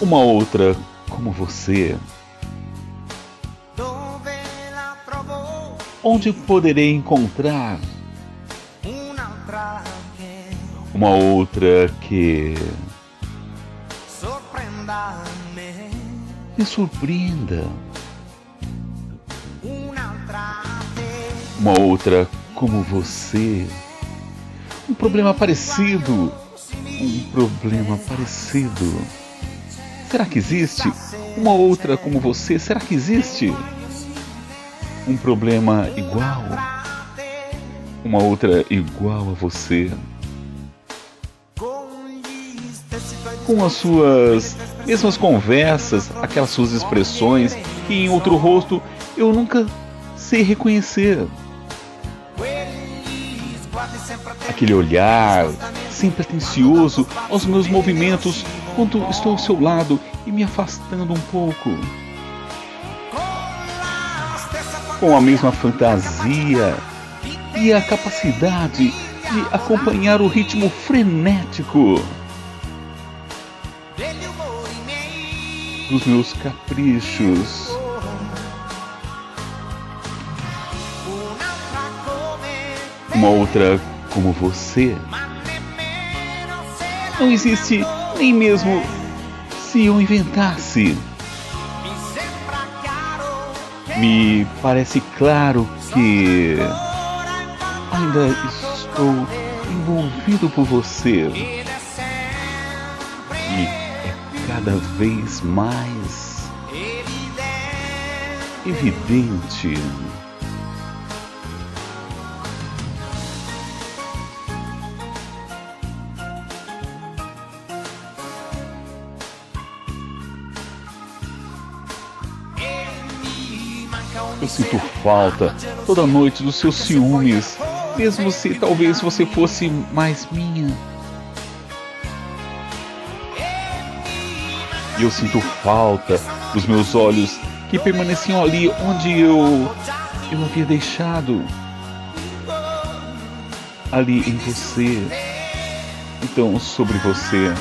Uma outra como você. Onde poderei encontrar uma outra que me surpreenda? Uma outra como você. Um problema parecido um problema parecido. Será que existe uma outra como você? Será que existe um problema igual? Uma outra igual a você? Com as suas mesmas conversas, aquelas suas expressões que em outro rosto eu nunca sei reconhecer. Aquele olhar sem pretensioso aos meus movimentos quando estou ao seu lado e me afastando um pouco. Com a mesma fantasia e a capacidade de acompanhar o ritmo frenético dos meus caprichos. Uma outra como você não existe nem mesmo se eu inventasse. Me parece claro que ainda estou envolvido por você. E é cada vez mais evidente. Eu sinto falta toda noite dos seus ciúmes, mesmo se talvez você fosse mais minha. E eu sinto falta dos meus olhos que permaneciam ali onde eu eu havia deixado. Ali em você. Então, sobre você.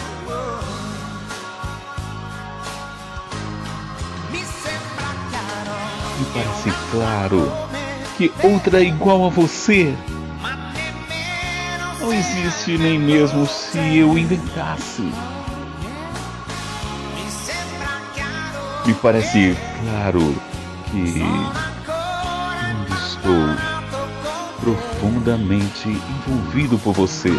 Parece claro que outra igual a você não existe nem mesmo se eu inventasse. Me parece claro que eu estou profundamente envolvido por você.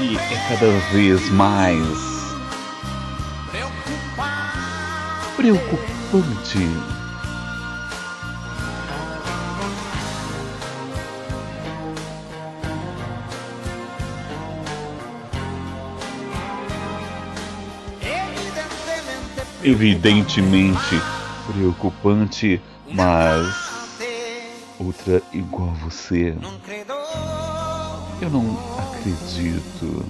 E é cada vez mais preocupante. evidentemente preocupante, mas outra igual a você. Eu não acredito.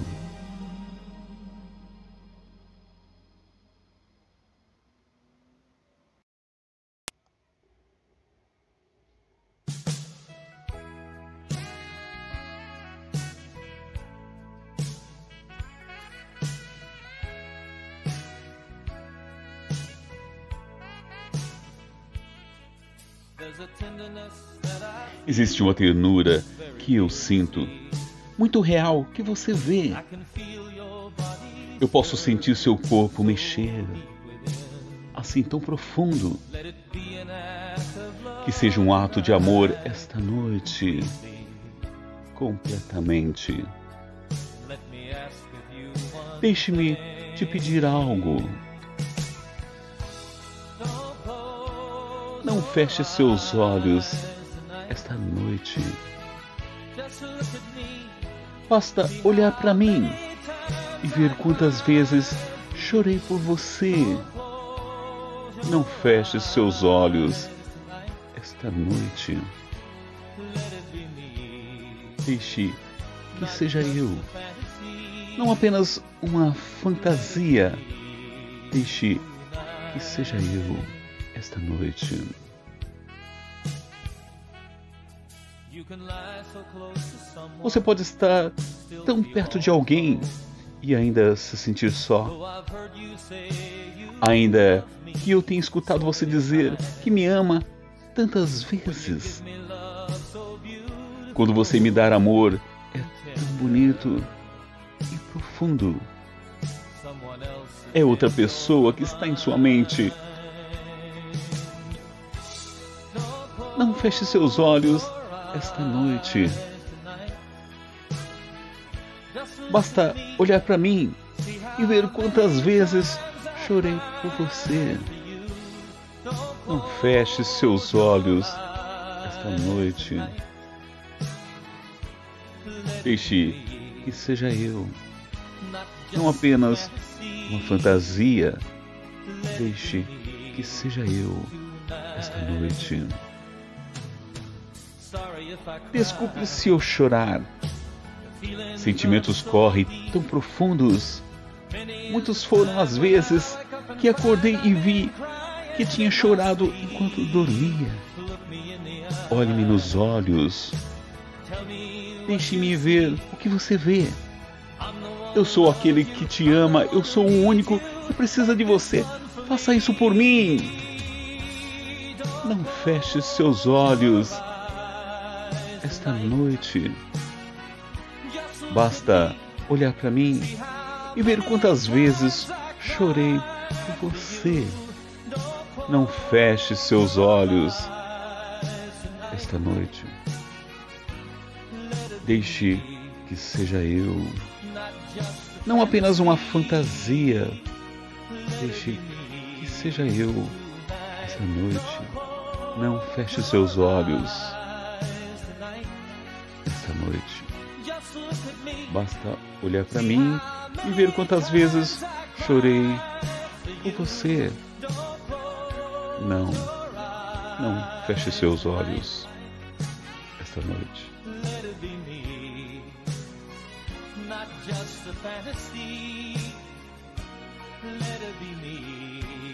Existe uma ternura que eu sinto, muito real, que você vê. Eu posso sentir seu corpo mexer, assim tão profundo. Que seja um ato de amor esta noite, completamente. Deixe-me te pedir algo. Não feche seus olhos esta noite. Basta olhar para mim e ver quantas vezes chorei por você. Não feche seus olhos esta noite. Deixe que seja eu. Não apenas uma fantasia. Deixe que seja eu esta noite. Você pode estar tão perto de alguém e ainda se sentir só. Ainda que eu tenha escutado você dizer que me ama tantas vezes. Quando você me dar amor, é tão bonito e profundo. É outra pessoa que está em sua mente. Não feche seus olhos esta noite. Basta olhar para mim e ver quantas vezes chorei por você. Não feche seus olhos esta noite. Deixe que seja eu, não apenas uma fantasia. Deixe que seja eu esta noite. Desculpe se eu chorar. Sentimentos correm tão profundos. Muitos foram as vezes que acordei e vi que tinha chorado enquanto dormia. Olhe-me nos olhos. Deixe-me ver o que você vê. Eu sou aquele que te ama, eu sou o único que precisa de você. Faça isso por mim. Não feche seus olhos esta noite. Basta olhar para mim e ver quantas vezes chorei por você. Não feche seus olhos esta noite. Deixe que seja eu. Não apenas uma fantasia. Deixe que seja eu esta noite. Não feche seus olhos esta noite. Basta olhar para mim e ver quantas vezes chorei por você. Não, não feche seus olhos esta noite. Let it be me